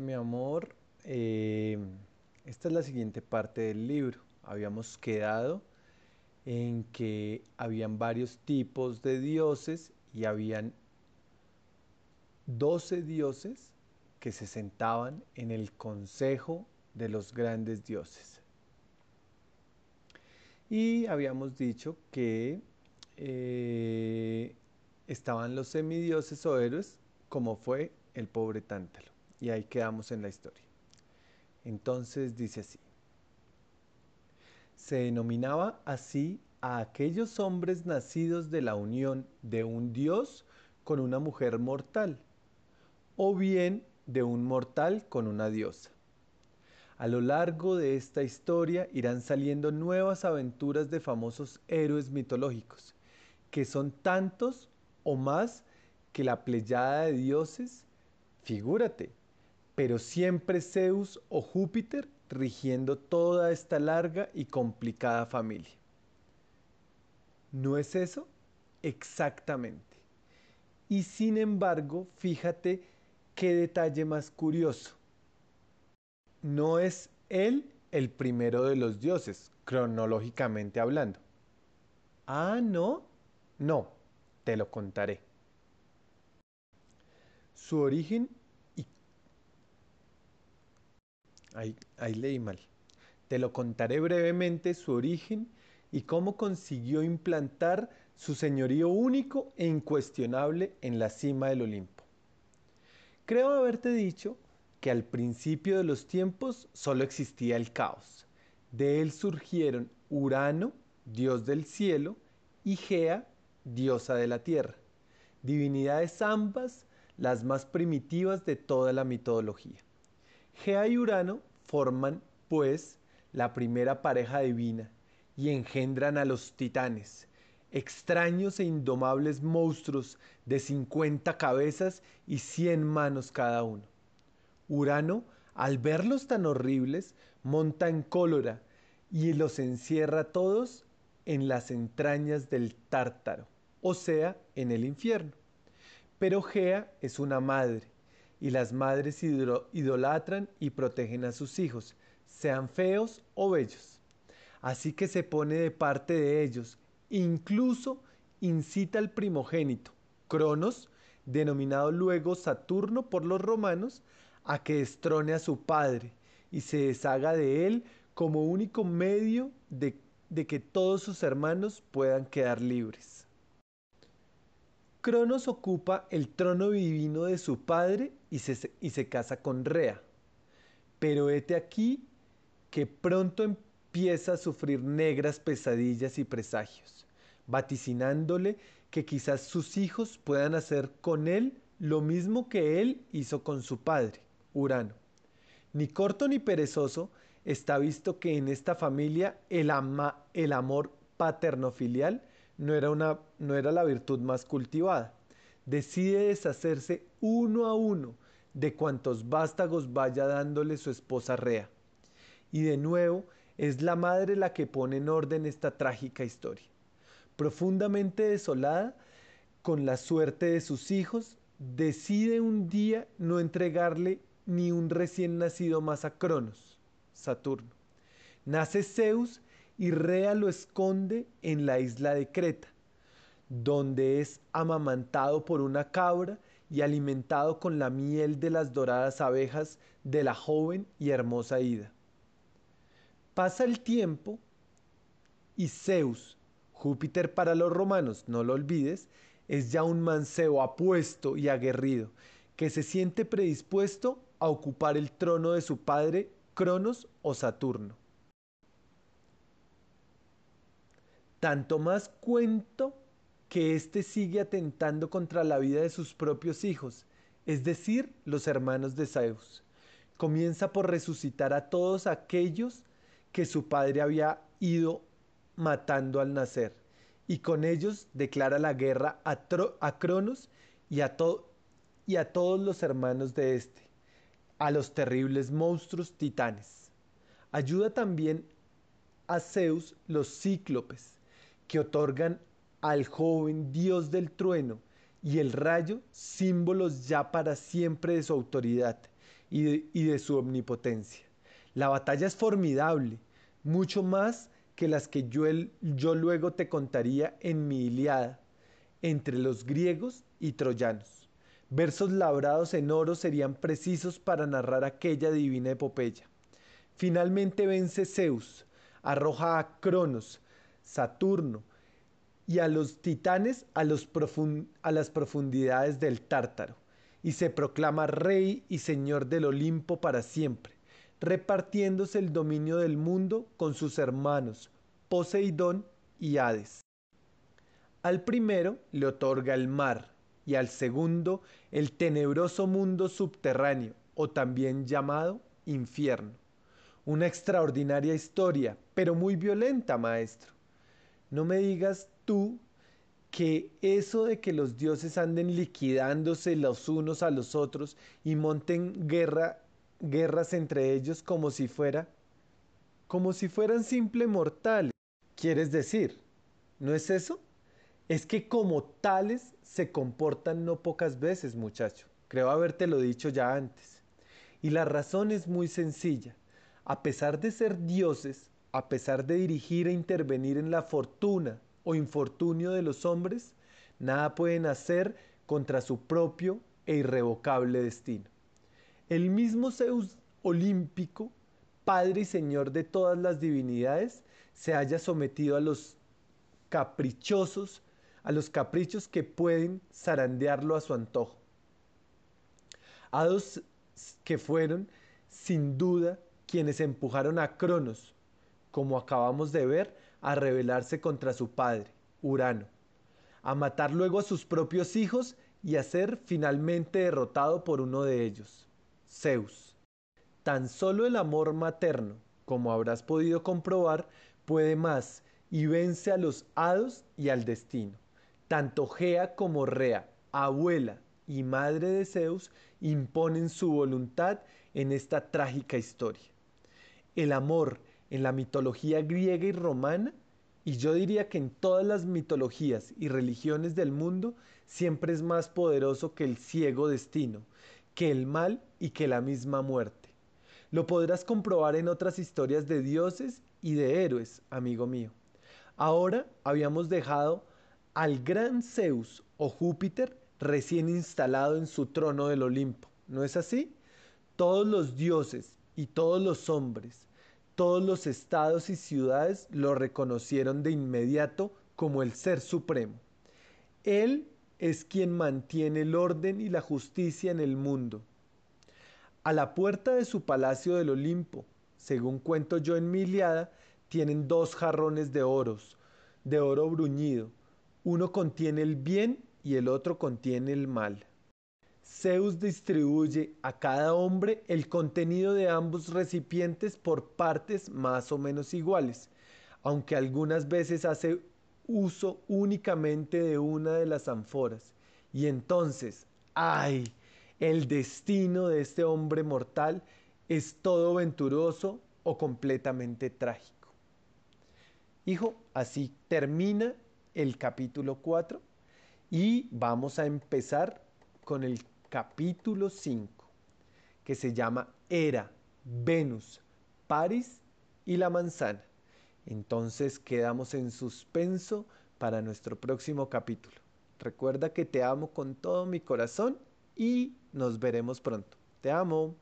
Mi amor, Eh, esta es la siguiente parte del libro. Habíamos quedado en que habían varios tipos de dioses y habían 12 dioses que se sentaban en el consejo de los grandes dioses. Y habíamos dicho que eh, estaban los semidioses o héroes, como fue el pobre Tántalo. Y ahí quedamos en la historia. Entonces dice así. Se denominaba así a aquellos hombres nacidos de la unión de un dios con una mujer mortal, o bien de un mortal con una diosa. A lo largo de esta historia irán saliendo nuevas aventuras de famosos héroes mitológicos, que son tantos o más que la pleyada de dioses, figúrate, pero siempre Zeus o Júpiter rigiendo toda esta larga y complicada familia. ¿No es eso? Exactamente. Y sin embargo, fíjate qué detalle más curioso. No es él el primero de los dioses, cronológicamente hablando. Ah, no. No, te lo contaré. Su origen y... Ahí, leí mal. Te lo contaré brevemente su origen y cómo consiguió implantar su señorío único e incuestionable en la cima del Olimpo. Creo haberte dicho que al principio de los tiempos solo existía el caos. De él surgieron Urano, dios del cielo, y Gea, diosa de la tierra, divinidades ambas las más primitivas de toda la mitología. Gea y Urano forman, pues, la primera pareja divina y engendran a los titanes, extraños e indomables monstruos de 50 cabezas y 100 manos cada uno. Urano, al verlos tan horribles, monta en cólera y los encierra todos en las entrañas del tártaro, o sea, en el infierno. Pero Gea es una madre, y las madres idolatran y protegen a sus hijos, sean feos o bellos. Así que se pone de parte de ellos, incluso incita al primogénito, Cronos, denominado luego Saturno por los romanos, a que destrone a su padre y se deshaga de él como único medio de, de que todos sus hermanos puedan quedar libres. Cronos ocupa el trono divino de su padre y se, y se casa con Rea. Pero hete aquí que pronto empieza a sufrir negras pesadillas y presagios, vaticinándole que quizás sus hijos puedan hacer con él lo mismo que él hizo con su padre, Urano. Ni corto ni perezoso está visto que en esta familia el, ama, el amor paterno-filial no era, una, no era la virtud más cultivada. Decide deshacerse uno a uno de cuantos vástagos vaya dándole su esposa Rea. Y de nuevo es la madre la que pone en orden esta trágica historia. Profundamente desolada con la suerte de sus hijos, decide un día no entregarle ni un recién nacido más a Cronos, Saturno. Nace Zeus y Rea lo esconde en la isla de Creta, donde es amamantado por una cabra y alimentado con la miel de las doradas abejas de la joven y hermosa Ida. Pasa el tiempo y Zeus, Júpiter para los romanos, no lo olvides, es ya un mancebo apuesto y aguerrido, que se siente predispuesto a ocupar el trono de su padre Cronos o Saturno. Tanto más cuento que éste sigue atentando contra la vida de sus propios hijos, es decir, los hermanos de Zeus. Comienza por resucitar a todos aquellos que su padre había ido matando al nacer, y con ellos declara la guerra a, a Cronos y a, y a todos los hermanos de éste, a los terribles monstruos titanes. Ayuda también a Zeus los cíclopes, que otorgan al joven dios del trueno y el rayo símbolos ya para siempre de su autoridad y de, su omnipotencia. La batalla es formidable, mucho más que las que yo, yo luego te contaría en mi Iliada, entre los griegos y troyanos. Versos labrados en oro serían precisos para narrar aquella divina epopeya. Finalmente vence Zeus, arroja a Cronos, Saturno, y a los titanes a, a las profundidades del Tártaro, y se proclama rey y señor del Olimpo para siempre, repartiéndose el dominio del mundo con sus hermanos Poseidón y Hades. Al primero le otorga el mar y al segundo el tenebroso mundo subterráneo o también llamado infierno. Una extraordinaria historia, pero muy violenta, maestro. No me digas tú que eso de que los dioses anden liquidándose los unos a los otros y monten guerra, guerras entre ellos como si fuera, como si fueran simple mortales. ¿Quieres decir? ¿No es eso? Es que como tales se comportan no pocas veces, muchacho. Creo habértelo dicho ya antes. Y la razón es muy sencilla. A pesar de ser dioses, a pesar de dirigir e intervenir en la fortuna, o infortunio de los hombres, nada pueden hacer contra su propio e irrevocable destino. El mismo Zeus olímpico, Padre y Señor de todas las divinidades, se haya sometido a los caprichosos, a los caprichos que pueden zarandearlo a su antojo. Hados que fueron, sin duda, quienes empujaron a Cronos, como acabamos de ver, a rebelarse contra su padre, Urano, a matar luego a sus propios hijos y a ser finalmente derrotado por uno de ellos, Zeus. Tan solo el amor materno, como habrás podido comprobar, puede más y vence a los hados y al destino. Tanto Gea como Rea, abuela y madre de Zeus, imponen su voluntad en esta trágica historia. El amor en la mitología griega y romana, y yo diría que en todas las mitologías y religiones del mundo, siempre es más poderoso que el ciego destino, que el mal y que la misma muerte. Lo podrás comprobar en otras historias de dioses y de héroes, amigo mío. Ahora habíamos dejado al gran Zeus o Júpiter recién instalado en su trono del Olimpo, ¿no es así? Todos los dioses y todos los hombres, todos los estados y ciudades lo reconocieron de inmediato como el Ser Supremo. Él es quien mantiene el orden y la justicia en el mundo. A la puerta de su palacio del Olimpo, según cuento yo en mi Iliada, tienen dos jarrones de oros, de oro bruñido. Uno contiene el bien y el otro contiene el mal. Zeus distribuye a cada hombre el contenido de ambos recipientes por partes más o menos iguales, aunque algunas veces hace uso únicamente de una de las ánforas. Y entonces, ¡ay! El destino de este hombre mortal es todo venturoso o completamente trágico. Hijo, así termina el capítulo 4 y vamos a empezar con el capítulo 5, que se llama Era, Venus, Paris y la manzana. Entonces quedamos en suspenso para nuestro próximo capítulo. Recuerda que te amo con todo mi corazón y nos veremos pronto. Te amo.